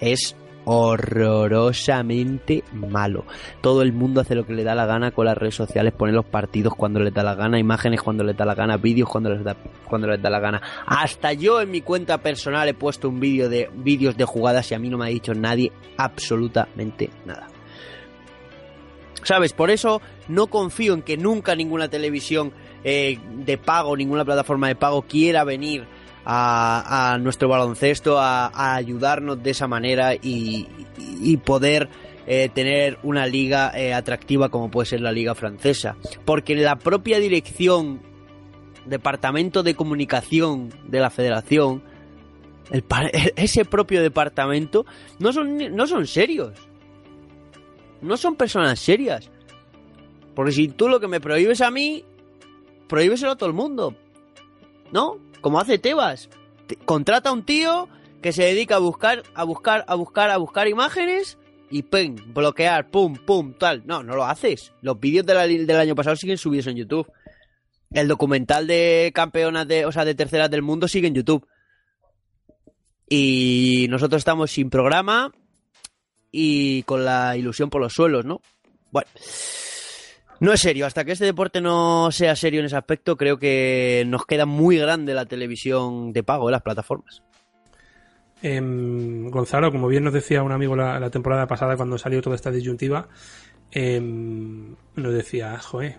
es horrorosamente malo. Todo el mundo hace lo que le da la gana con las redes sociales, pone los partidos cuando les da la gana, imágenes cuando les da la gana, vídeos cuando les da, cuando les da la gana. Hasta yo en mi cuenta personal he puesto un vídeo de vídeos de jugadas y a mí no me ha dicho nadie absolutamente nada. ¿Sabes? Por eso no confío en que nunca ninguna televisión eh, de pago, ninguna plataforma de pago quiera venir a, nuestro baloncesto, a, ayudarnos de esa manera y, poder eh, tener una liga eh, atractiva como puede ser la liga francesa. Porque la propia dirección, departamento de comunicación de la federación, <laughs> ese propio departamento, no son, no son serios. No son personas serias. Porque si tú lo que me prohíbes a mí, prohíbeselo a todo el mundo. ¿No? como hace Tebas. Contrata a un tío que se dedica a buscar, a buscar, a buscar, a buscar imágenes y pum, bloquear, pum, pum, tal. No, no lo haces. Los vídeos del año pasado siguen subidos en YouTube. El documental de campeonas de, o sea, de terceras del mundo sigue en YouTube. Y nosotros estamos sin programa y con la ilusión por los suelos, ¿no? Bueno. No es serio, hasta que este deporte no sea serio en ese aspecto, creo que nos queda muy grande la televisión de pago de las plataformas. Em, Gonzalo, como bien nos decía un amigo la, temporada pasada cuando salió toda esta disyuntiva, em, nos decía, joe,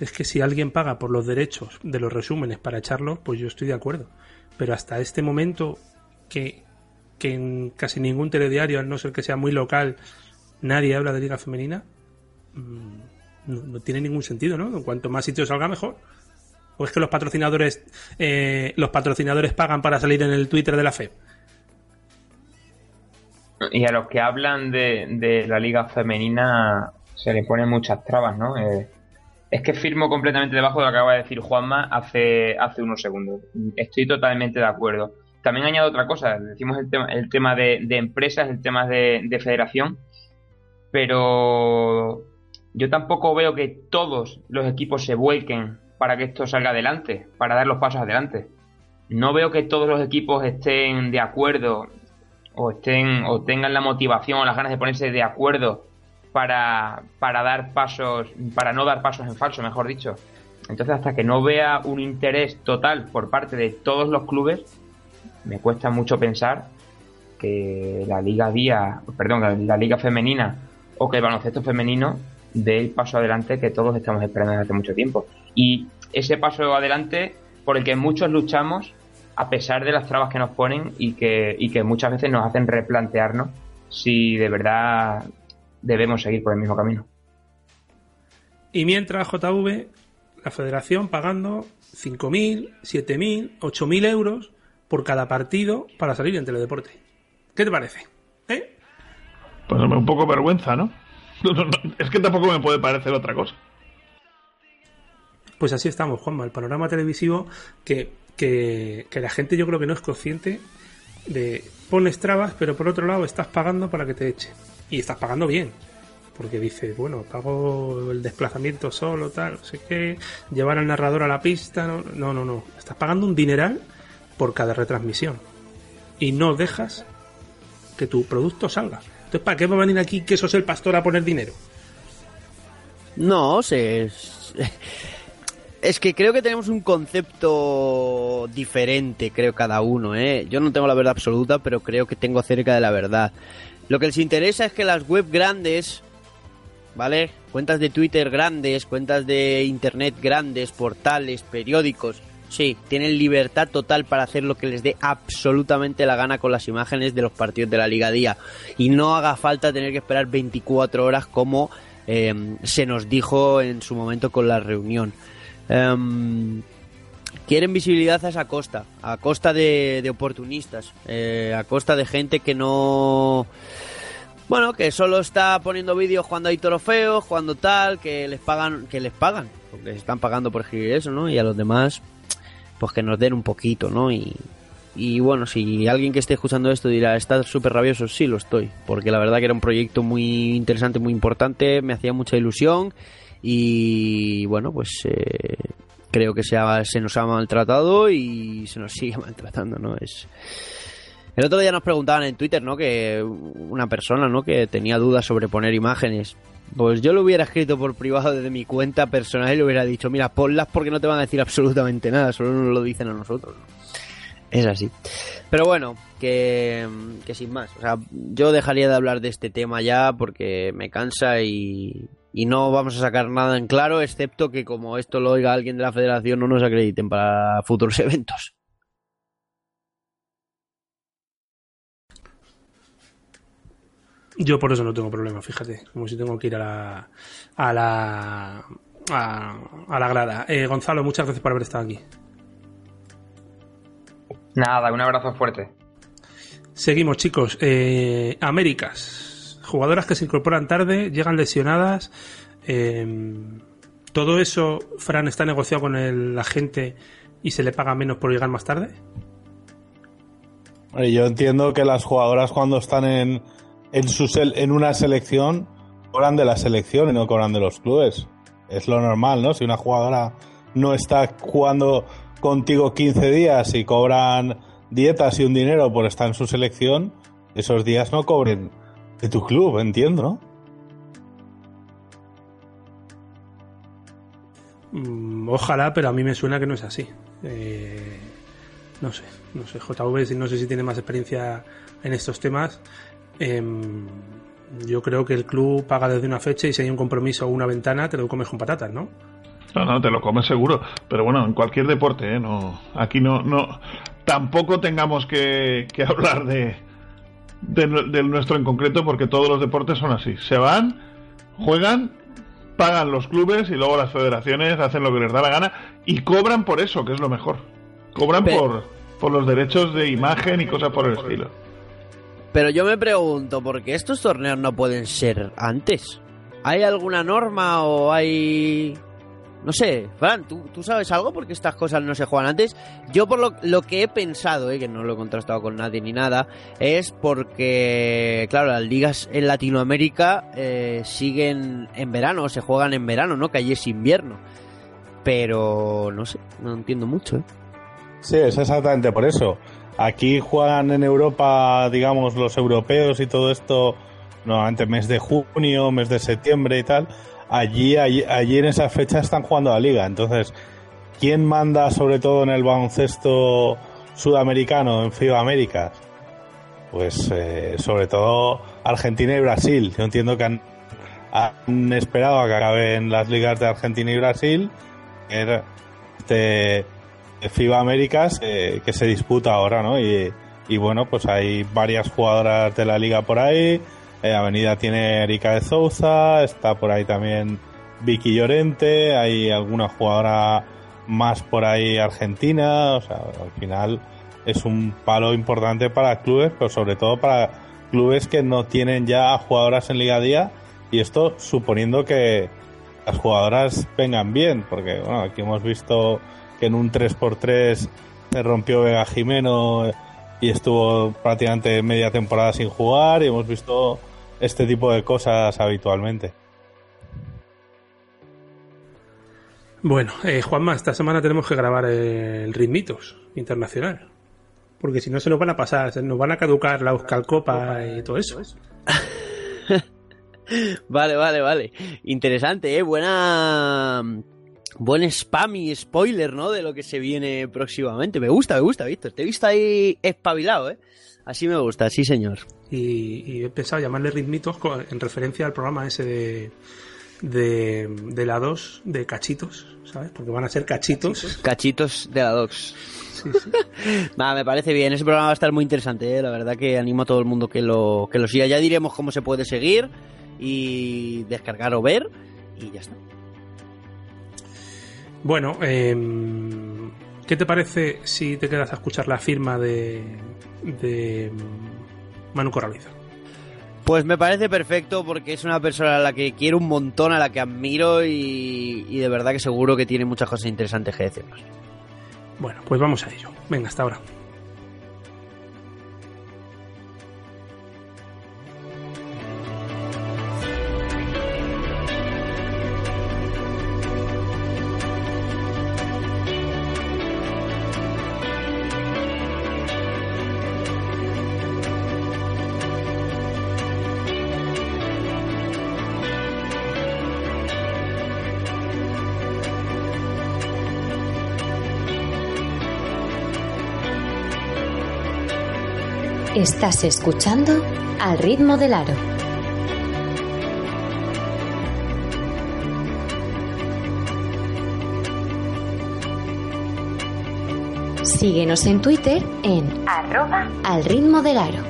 es que si alguien paga por los derechos de los resúmenes para echarlos, pues yo estoy de acuerdo. Pero hasta este momento, que, que en casi ningún telediario, al no ser que sea muy local, nadie habla de liga femenina, mm, no, tiene ningún sentido, ¿no? Cuanto más sitios salga, mejor. ¿O es que los patrocinadores eh, los patrocinadores pagan para salir en el Twitter de la FEB? Y a los que hablan de, la liga femenina se le ponen muchas trabas, ¿no? Eh, es que firmo completamente debajo de lo que acaba de decir Juanma hace, hace unos segundos. Estoy totalmente de acuerdo. También añado otra cosa, decimos el tema, el tema de, empresas, el tema de, de federación, pero yo tampoco veo que todos los equipos se vuelquen para que esto salga adelante, para dar los pasos adelante. No veo que todos los equipos estén de acuerdo o estén o tengan la motivación o las ganas de ponerse de acuerdo para, para dar pasos, para no dar pasos en falso, mejor dicho. Entonces, hasta que no vea un interés total por parte de todos los clubes, me cuesta mucho pensar que la liga día, perdón, la liga femenina o que el baloncesto femenino del paso adelante que todos estamos esperando desde hace mucho tiempo. Y ese paso adelante por el que muchos luchamos a pesar de las trabas que nos ponen y que, y que muchas veces nos hacen replantearnos si de verdad debemos seguir por el mismo camino. Y mientras JV, la federación pagando 5.000, 7.000, 8.000 euros por cada partido para salir en teledeporte. ¿Qué te parece? ¿Eh? Pues un poco vergüenza, <laughs> ¿no? es que tampoco me puede parecer otra cosa. Pues así estamos, Juanma, el panorama televisivo que, que, que la gente yo creo que no es consciente de pones trabas, pero por otro lado estás pagando para que te eche. Y estás pagando bien. Porque dices, bueno, pago el desplazamiento solo, tal, no sé qué, llevar al narrador a la pista. No, no, no. no. Estás pagando un dineral por cada retransmisión. Y no dejas que tu producto salga. Entonces, ¿para qué va a venir aquí que sos el pastor a poner dinero? No, se... Es que creo que tenemos un concepto diferente, creo cada uno, ¿eh? Yo no tengo la verdad absoluta, pero creo que tengo cerca de la verdad. Lo que les interesa es que las web grandes, ¿vale? Cuentas de Twitter grandes, cuentas de Internet grandes, portales, periódicos, sí, tienen libertad total para hacer lo que les dé absolutamente la gana con las imágenes de los partidos de la Liga Día. Y no haga falta tener que esperar 24 horas como eh, se nos dijo en su momento con la reunión. Em, quieren visibilidad a esa costa, a costa de, oportunistas, eh, a costa de gente que no... Bueno, que solo está poniendo vídeos cuando hay trofeos, cuando tal, que les pagan, que les pagan, porque se están pagando por escribir eso, ¿no? Y a los demás, pues que nos den un poquito, ¿no? Y, y bueno, si alguien que esté escuchando esto dirá, ¿estás súper rabioso? Sí, lo estoy, porque la verdad que era un proyecto muy interesante, muy importante, me hacía mucha ilusión y bueno, pues eh, creo que se nos ha maltratado y se nos sigue <laughs> maltratando, ¿no? Es... El otro día nos preguntaban en Twitter, ¿no? Que una persona, ¿no? Que tenía dudas sobre poner imágenes. Pues yo lo hubiera escrito por privado desde mi cuenta personal y le hubiera dicho, mira, ponlas porque no te van a decir absolutamente nada, solo nos lo dicen a nosotros. Es así. Pero bueno, que, sin más. O sea, yo dejaría de hablar de este tema ya porque me cansa y, y no vamos a sacar nada en claro, excepto que como esto lo oiga alguien de la federación no nos acrediten para futuros <laughs> eventos. Yo por eso no tengo problema, fíjate, como si tengo que ir a la a la a, la grada. Eh, Gonzalo, muchas gracias por haber estado aquí. Nada, un abrazo fuerte. Seguimos, chicos. Eh, Américas jugadoras que se incorporan tarde, llegan lesionadas. Em, todo eso, Fran, está negociado con el agente y se le paga menos por llegar más tarde. Yo entiendo que las jugadoras cuando están en, en, su en una selección cobran de la selección y no cobran de los clubes. Es lo normal, ¿no? Si una jugadora no está jugando contigo 15 días y cobran dietas y un dinero por estar en su selección, esos días no cobren de tu club, entiendo, ¿no? Mm, ojalá, pero a mí me suena que no es así. Eh, no sé, no sé. JV, no sé si tiene más experiencia en estos temas. Em, yo creo que el club paga desde una fecha y si hay un compromiso o una ventana, te lo comes con patatas, ¿no? No, no, te lo comes seguro. Pero bueno, en cualquier deporte, ¿eh? No, aquí no, no. Tampoco tengamos que <laughs> hablar de, del nuestro en concreto porque todos los deportes son así. Se van, juegan, pagan los clubes y luego las federaciones hacen lo que les da la gana y cobran por eso, que es lo mejor. Cobran por, por los derechos de imagen y cosas por el estilo. Pero yo me pregunto, ¿por qué estos torneos no pueden ser antes? ¿Hay alguna norma o hay no sé, Fran, ¿tú, sabes algo porque estas cosas no se juegan antes. Yo por lo, que he pensado, eh, que no lo he contrastado con nadie ni nada, es porque, claro, las ligas en Latinoamérica eh, siguen en verano, se juegan en verano, ¿no? Que allí es invierno. Pero, no sé, no entiendo mucho, ¿eh? Sí, es exactamente por eso. Aquí juegan en Europa, digamos, los europeos y todo esto, normalmente mes de junio, mes de septiembre y tal allí, allí, en esa fecha están jugando la liga. Entonces, ¿quién manda sobre todo en el baloncesto sudamericano, en FIBA Américas? Pues eh, sobre todo Argentina y Brasil. Yo entiendo que han, esperado a que acaben las ligas de Argentina y Brasil. Este FIBA Américas eh, que se disputa ahora, ¿no? Y, bueno, pues hay varias jugadoras de la liga por ahí eh, Avenida tiene Erika de Souza, está por ahí también Vicky Llorente, hay alguna jugadora más por ahí argentina, o sea, al final es un palo importante para clubes, pero sobre todo para clubes que no tienen ya jugadoras en Liga Día y esto suponiendo que las jugadoras vengan bien, porque bueno, aquí hemos visto que en un 3x3 se rompió Vega Jimeno y estuvo prácticamente media temporada sin jugar y hemos visto este tipo de cosas habitualmente. Bueno, eh, Juanma, esta semana tenemos que grabar el Ritmitos Internacional. Porque si no se nos van a pasar, se nos van a caducar la Euskal Copa y todo eso. <laughs> vale, vale, vale. Interesante, ¿eh? Buena... Buen spam y spoiler, ¿no? De lo que se viene próximamente. Me gusta, me gusta, Víctor. Te he visto ahí espabilado, ¿eh? Así me gusta, sí, señor. Y, he pensado llamarle ritmitos en referencia al programa ese de, de, de la 2 de cachitos, ¿sabes? Porque van a ser cachitos. Cachitos de la 2. <laughs> me parece bien. Ese programa va a estar muy interesante, ¿eh? la verdad que animo a todo el mundo que lo, que lo siga. Ya diremos cómo se puede seguir y descargar o ver y ya está. Bueno, em, ¿qué te parece si te quedas a escuchar la firma de, de Manu Corraliza? Pues me parece perfecto porque es una persona a la que quiero un montón, a la que admiro y, y de verdad que seguro que tiene muchas cosas interesantes que decirnos. Bueno, pues vamos a ello. Venga, hasta ahora. Estás escuchando al ritmo del aro. Síguenos en Twitter en arroba al ritmo del aro.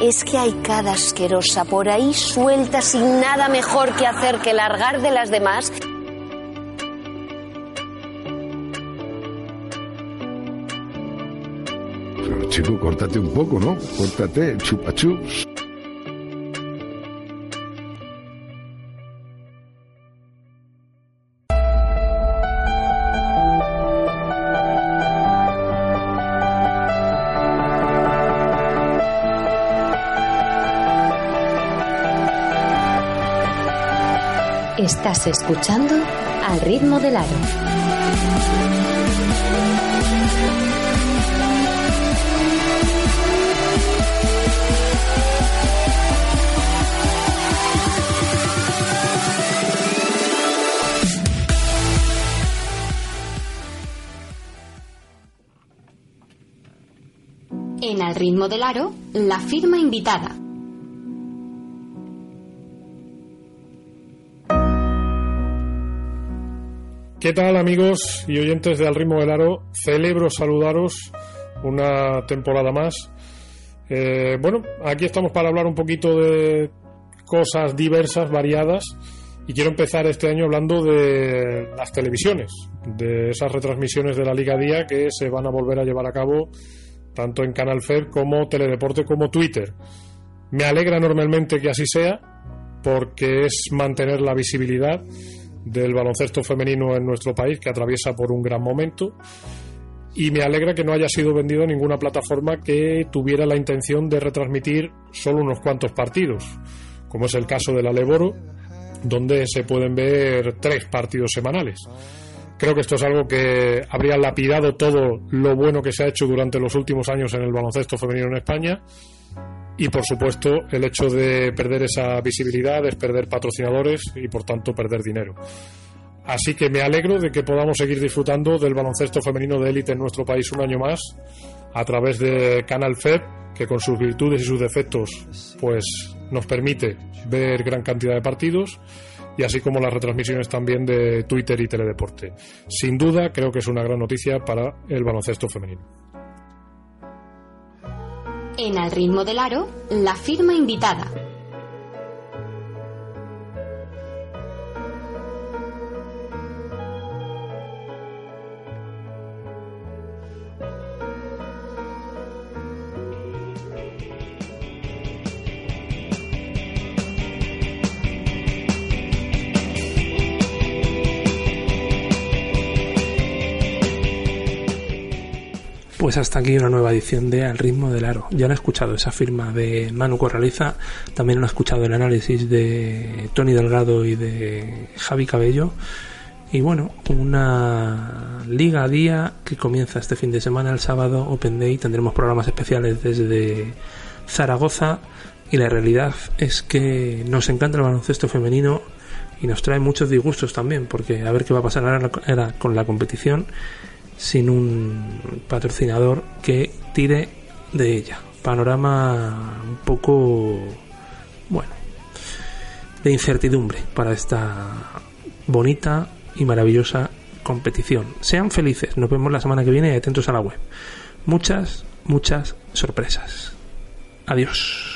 Es que hay cada asquerosa por ahí suelta sin nada mejor que hacer que largar de las demás chico, córtate un poco, ¿no? Córtate, chupachups. Estás escuchando al ritmo del aro. Ritmo del aro, la firma invitada. ¿Qué tal amigos y oyentes de Al ritmo del aro? Celebro saludaros una temporada más. Eh, bueno, aquí estamos para hablar un poquito de cosas diversas, variadas. Y quiero empezar este año hablando de las televisiones, de esas retransmisiones de la Liga Día que se van a volver a llevar a cabo tanto en Canal Fer como Teledeporte como Twitter. Me alegra enormemente que así sea, porque es mantener la visibilidad del baloncesto femenino en nuestro país, que atraviesa por un gran momento. Y me alegra que no haya sido vendido ninguna plataforma que tuviera la intención de retransmitir solo unos cuantos partidos, como es el caso de la Leboro, donde se pueden ver tres partidos semanales. Creo que esto es algo que habría lapidado todo lo bueno que se ha hecho durante los últimos años en el baloncesto femenino en España. Y por supuesto, el hecho de perder esa visibilidad es perder patrocinadores y por tanto perder dinero. Así que me alegro de que podamos seguir disfrutando del baloncesto femenino de élite en nuestro país un año más a través de Canal FED, que con sus virtudes y sus defectos pues nos permite ver gran cantidad de partidos y así como las retransmisiones también de Twitter y Teledeporte. Sin duda, creo que es una gran noticia para el baloncesto femenino. En Al ritmo del aro, la firma invitada. Pues hasta aquí una nueva edición de Al ritmo del aro. Ya han escuchado esa firma de Manu Corraliza, también han escuchado el análisis de Tony Delgado y de Javi Cabello. Y bueno, una liga a día que comienza este fin de semana, el sábado, Open Day. Tendremos programas especiales desde Zaragoza. Y la realidad es que nos encanta el baloncesto femenino y nos trae muchos disgustos también, porque a ver qué va a pasar ahora con la competición sin un patrocinador que tire de ella. Panorama un poco, bueno, de incertidumbre para esta bonita y maravillosa competición. Sean felices, nos vemos la semana que viene y atentos a la web. Muchas, muchas sorpresas. Adiós.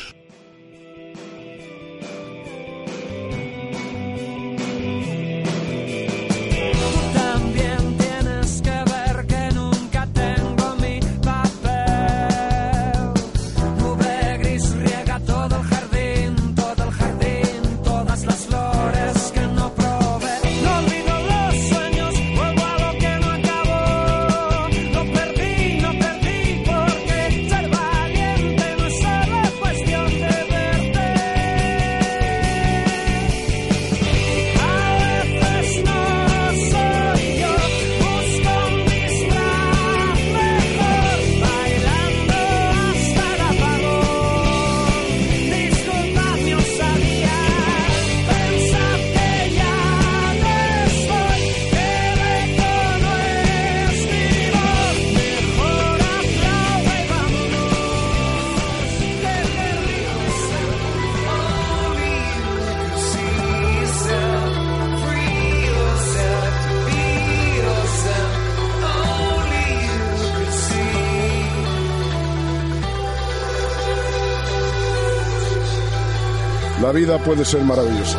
Vida puede ser maravillosa